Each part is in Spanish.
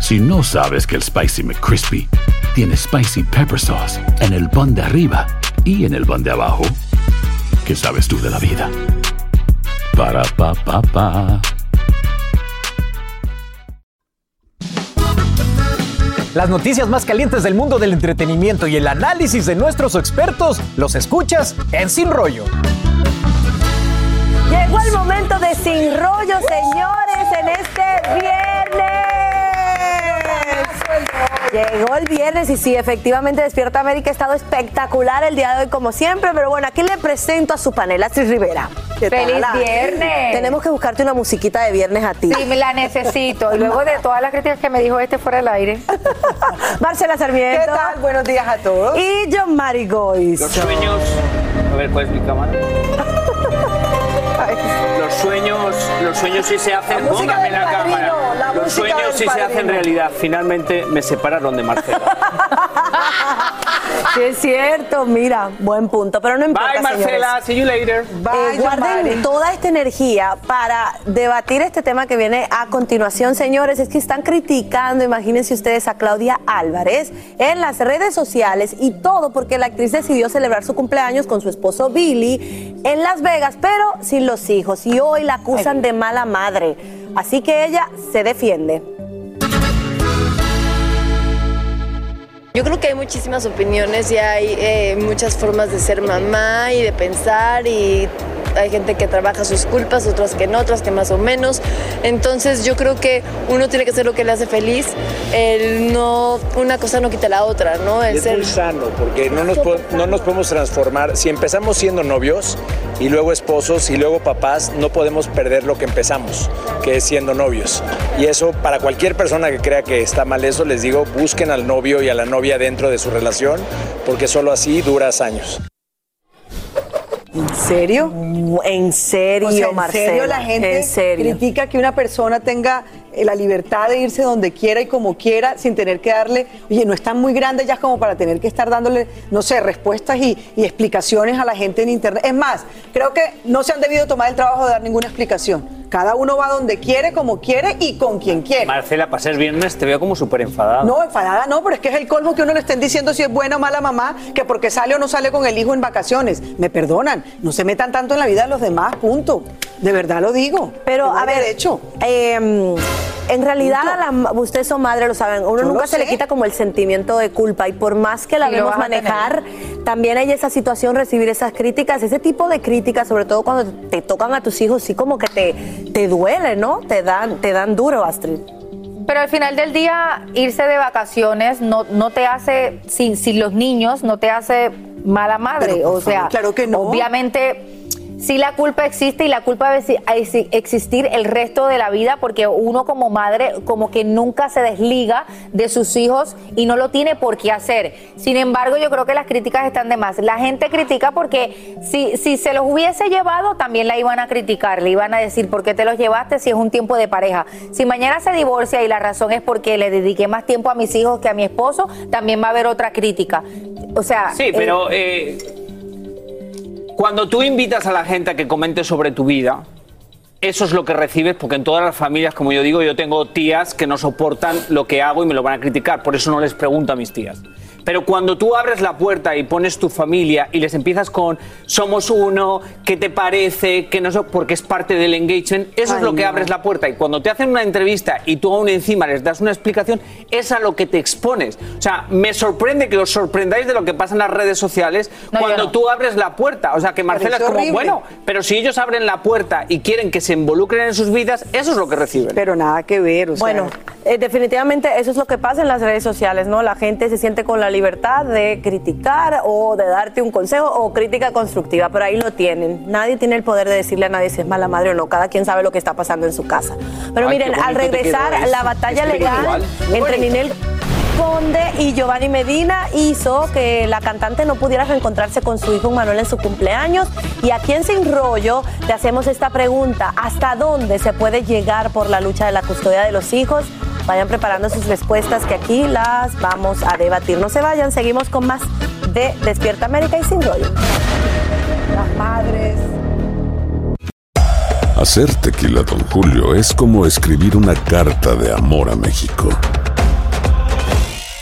Si no sabes que el Spicy McCrispy tiene Spicy Pepper Sauce en el pan de arriba y en el pan de abajo, ¿qué sabes tú de la vida? Para, pa, pa, pa. Las noticias más calientes del mundo del entretenimiento y el análisis de nuestros expertos los escuchas en Sin Rollo. Llegó el momento de Sin Rollo, señores, en este viernes. Llegó el viernes y sí, efectivamente Despierta América ha estado espectacular el día de hoy como siempre, pero bueno, aquí le presento a su panel, Astrid Rivera. ¿Qué tal? ¡Feliz viernes! Tenemos que buscarte una musiquita de viernes a ti. Sí, me la necesito. Y luego de todas las críticas que me dijo este fuera del aire. Marcela Sarmiento. ¿Qué tal? Buenos días a todos. Y John Marigois. Los sueños. A ver, ¿cuál es mi cámara? Los sueños, los sueños sí se hacen. La música Póngame del la padrino, cámara. la Los sueños se hacen realidad. Finalmente me separaron de Marcela. Sí, es cierto, mira, buen punto, pero no importa. Bye, Marcela. señores. See you later. Eh, guarden toda esta energía para debatir este tema que viene a continuación, señores. Es que están criticando, imagínense ustedes, a Claudia Álvarez en las redes sociales y todo porque la actriz decidió celebrar su cumpleaños con su esposo Billy en Las Vegas, pero sin los hijos. Y hoy la acusan de mala madre. Así que ella se defiende. Yo creo que hay muchísimas opiniones y hay eh, muchas formas de ser mamá y de pensar y hay gente que trabaja sus culpas, otras que no, otras que más o menos. Entonces yo creo que uno tiene que hacer lo que le hace feliz. El no, una cosa no quita la otra, ¿no? El Es ser muy sano porque no nos, no nos podemos transformar. Si empezamos siendo novios y luego esposos y luego papás, no podemos perder lo que empezamos, que es siendo novios. Y eso, para cualquier persona que crea que está mal eso, les digo, busquen al novio y a la novia dentro de su relación, porque solo así duras años. ¿En serio? En serio, O sea, ¿en Marcela. serio la gente En serio. critica que una persona tenga eh, la libertad de irse donde quiera y como quiera sin tener que darle, oye, no están muy grandes ya como para tener que estar dándole, no sé, respuestas y, y explicaciones a la gente en internet. Es más, creo que no se han debido tomar el trabajo de dar ninguna explicación. Cada uno va donde quiere, como quiere y con quien quiere. Marcela, para ser viernes te veo como súper enfadada. No, enfadada no, pero es que es el colmo que uno le estén diciendo si es buena o mala mamá, que porque sale o no sale con el hijo en vacaciones. Me perdonan, no se metan tanto en la vida de los demás, punto. De verdad lo digo. Pero, a ver, derecho. eh, en realidad, a la ustedes son madres, lo saben, uno Yo nunca se le quita como el sentimiento de culpa y por más que la vemos manejar, también hay esa situación, recibir esas críticas, ese tipo de críticas, sobre todo cuando te tocan a tus hijos, sí como que te, te duele, ¿no? Te dan, te dan duro, Astrid. Pero al final del día, irse de vacaciones no, no te hace, sin, sin los niños, no te hace mala madre. Pero, o sea, claro que no. obviamente sí la culpa existe y la culpa debe exi- exi- existir el resto de la vida porque uno como madre como que nunca se desliga de sus hijos y no lo tiene por qué hacer. Sin embargo, yo creo que las críticas están de más. La gente critica porque si, si se los hubiese llevado, también la iban a criticar, le iban a decir por qué te los llevaste si es un tiempo de pareja. Si mañana se divorcia y la razón es porque le dediqué más tiempo a mis hijos que a mi esposo, también va a haber otra crítica. O sea, Sí, eh, pero eh, cuando tú invitas a la gente a que comente sobre tu vida, eso es lo que recibes, porque en todas las familias, como yo digo, yo tengo tías que no soportan lo que hago y me lo van a criticar, por eso no les pregunto a mis tías. Pero cuando tú abres la puerta y pones tu familia y les empiezas con somos uno, ¿qué te parece? Que no sé, porque es parte del engagement, eso es lo que no. abres la puerta. Y cuando te hacen una entrevista y tú aún encima les das una explicación, es a lo que te expones. O sea, me sorprende que os sorprendáis de lo que pasa en las redes sociales No, cuando no. tú abres la puerta. O sea, que Marcela es como, horrible. bueno, pero si ellos abren la puerta y quieren que se involucren en sus vidas, eso es lo que reciben. Pero nada que ver, o sea. Bueno, eh, definitivamente eso es lo que pasa en las redes sociales, ¿no? La gente se siente con la libertad de criticar o de darte un consejo o crítica constructiva, pero ahí lo tienen. Nadie tiene el poder de decirle a nadie si es mala madre o no. Cada quien sabe lo que está pasando en su casa. Pero Ay, miren, al regresar, la batalla legal entre Ninel Conde y Giovanni Medina hizo que la cantante no pudiera reencontrarse con su hijo Manuel en su cumpleaños. Y aquí en Sin Rollo te hacemos esta pregunta: ¿hasta dónde se puede llegar por la lucha de la custodia de los hijos? Vayan preparando sus respuestas que aquí las vamos a debatir. No se vayan, seguimos con más de Despierta América y Sin Rollo. Las madres. Hacer tequila, Don Julio, es como escribir una carta de amor a México.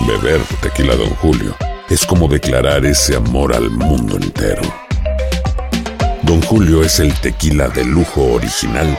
Beber tequila, Don Julio, es como declarar ese amor al mundo entero. Don Julio es el tequila de lujo original,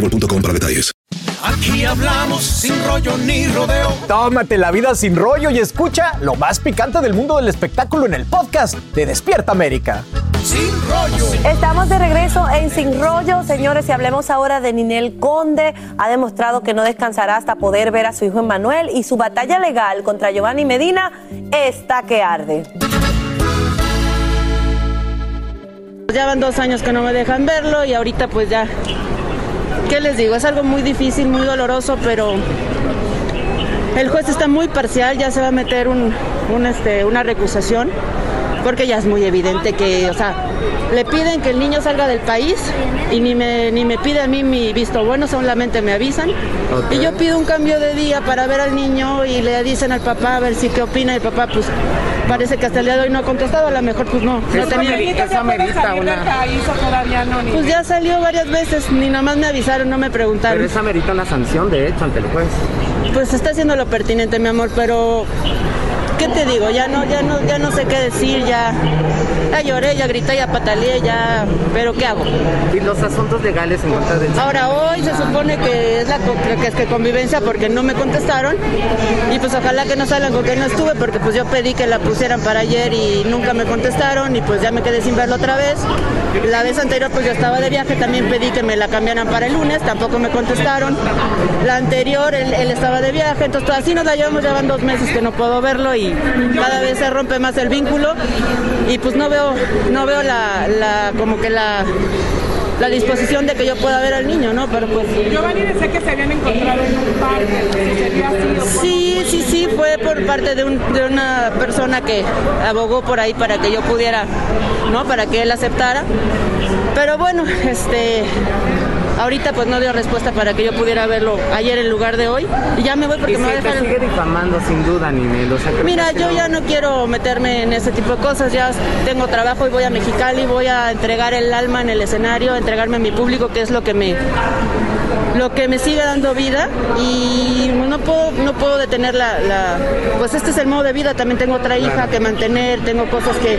boostmobile.com para detalles. Aquí hablamos sin rollo ni rodeo. Tómate la vida sin rollo y escucha lo más picante del mundo del espectáculo en el podcast de Despierta América. Sin rollo. Estamos de regreso en Sin Rollo, señores, y hablemos ahora de Ninel Conde. Ha demostrado que no descansará hasta poder ver a su hijo Emmanuel y su batalla legal contra Giovanni Medina está que arde. Ya van dos años que no me dejan verlo y ahorita pues ya, ¿qué les digo? Es algo muy difícil, muy doloroso, pero el juez está muy parcial, ya se va a meter un, un, este, una recusación, porque ya es muy evidente que, o sea, le piden que el niño salga del país y ni me, ni me pide a mí mi visto bueno, solamente me avisan. Y yo pido un cambio de día para ver al niño y le dicen al papá a ver si qué opina y el papá pues parece que hasta el día de hoy no ha contestado, a lo mejor pues no, no tenía... todavía no, Pues ya salió varias veces, ni nada más me avisaron, no me preguntaron. Pero esa amerita una sanción, de hecho, ante el juez. Pues está haciendo lo pertinente, mi amor, pero ¿qué te digo? Ya no, ya no, ya no sé qué decir, ya, ya lloré, ya grité, ya pataleé, ya, pero ¿qué hago? Y los asuntos legales en contra del Ahora hoy se supone que es la que es que convivencia porque no me contestaron y pues ojalá que no salgan con que no estuve porque pues yo pedí que la pusieran para ayer y nunca me contestaron y pues ya me quedé sin verlo otra vez. La vez anterior pues yo estaba de viaje, también pedí que me la cambiaran para el lunes, tampoco me contestaron. La anterior él, él estaba de viaje, entonces así nos la llevamos, ya van dos meses que no puedo verlo y cada vez se rompe más el vínculo y pues no veo, no veo la, la como que la la disposición de que yo pueda ver al niño, ¿no? Pero pues... Giovanni decía que se habían encontrado en un parque. Sí, sí, sí, fue por parte de, un- de una persona que abogó por ahí para que yo pudiera, ¿no? Para que él aceptara. Pero bueno, este, ahorita pues no dio respuesta para que yo pudiera verlo ayer en lugar de hoy. Y ya me voy porque y me va a si te dejar... sigue difamando, sin duda, Ninel. O sea, Mira, yo no- ya no quiero meterme en ese tipo de cosas, ya tengo trabajo y voy a Mexicali, voy a entregar el alma en el escenario, entregarme a mi público, que es lo que me lo que me sigue dando vida y no puedo no puedo detener la, la- pues este es el modo de vida, también tengo otra hija que mantener, tengo cosas que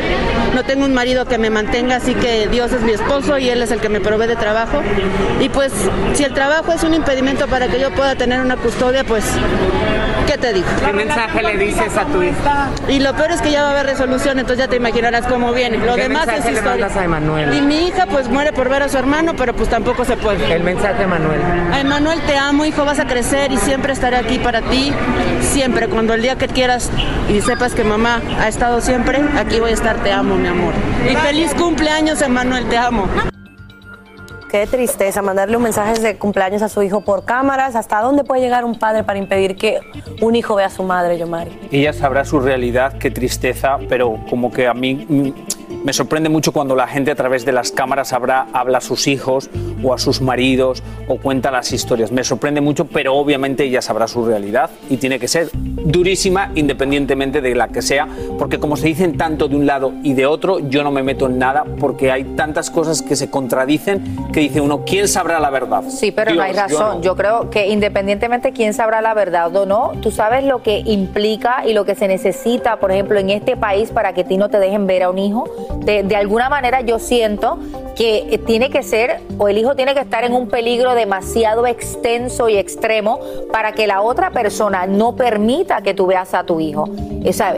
no tengo un marido que me mantenga, así que Dios es mi esposo y él es el que me provee de trabajo y pues si el trabajo es un impedimento para que yo pueda tener una custodia, pues ¿qué te digo. ¿Qué mensaje le dices a tu hija? Y lo peor es que ya va a haber resolución, entonces ya te imaginarás cómo viene. Lo ¿Qué demás es le historia. mandas a Emanuel? Y mi hija pues muere por ver a su hermano, pero pues tampoco se puede. El mensaje, Manuel. A Emanuel, te amo, hijo, vas a crecer y siempre estaré aquí para ti. Siempre, cuando el día que quieras y sepas que mamá ha estado siempre, aquí voy a estar, te amo, mi amor. Y feliz cumpleaños, Emanuel, te amo. Qué tristeza mandarle un mensaje de cumpleaños a su hijo por cámaras. ¿Hasta dónde puede llegar un padre para impedir que un hijo vea a su madre, Yomari? Ella sabrá su realidad, qué tristeza, pero como que a mí me sorprende mucho cuando la gente a través de las cámaras habla, habla a sus hijos o a sus maridos o cuenta las historias. Me sorprende mucho, pero obviamente ella sabrá su realidad y tiene que ser durísima independientemente de la que sea, porque como se dicen tanto de un lado y de otro, yo no me meto en nada porque hay tantas cosas que se contradicen que dice uno, ¿quién sabrá la verdad? Sí, pero no hay yo razón. no. Yo, creo que independientemente quién sabrá la verdad o no, tú sabes lo que implica y lo que se necesita, por ejemplo, en este país para que a ti no te dejen ver a un hijo. De, de alguna manera yo siento que eh, tiene que ser, o el hijo tiene que estar en un peligro demasiado extenso y extremo para que la otra persona no permita que tú veas a tu hijo. Esa,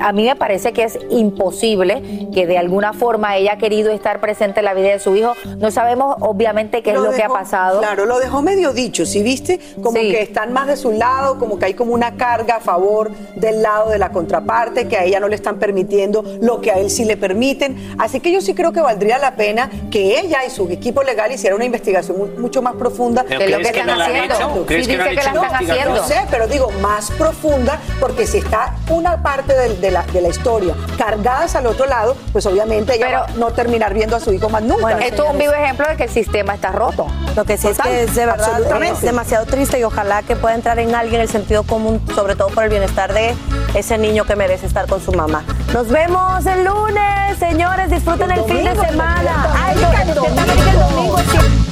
a mí me parece que es imposible que de alguna forma ella ha querido estar presente en la vida de su hijo. No sabemos obviamente qué Lo es lo que ha pasado. Claro, lo dejó medio dicho, ¿sí viste? Como que están más de su lado, como que hay como una carga a favor del lado de la contraparte, que a ella no le están permitiendo lo que a él sí le permiten. Así que yo sí creo que valdría la pena que ella y su equipo legal hicieran una investigación mu- mucho más profunda ¿Pero crees que no la han hecho? ¿Crees que hecho investigación? No sé, pero digo, más profunda, porque si está una parte del- de, la, de la historia cargadas al otro lado, pues obviamente ella va a no terminar viendo a su hijo más nunca. Esto es un vivo ejemplo de que el sistema está roto. Lo que sí es que es de verdad es demasiado triste y ojalá que pueda entrar en alguien el sentido común, sobre todo por el bienestar de ese niño que merece estar con su mamá. Nos vemos el lunes, señores, disfruten el, fin de domingo, semana. el Ay, domingo, el Despierta América el domingo.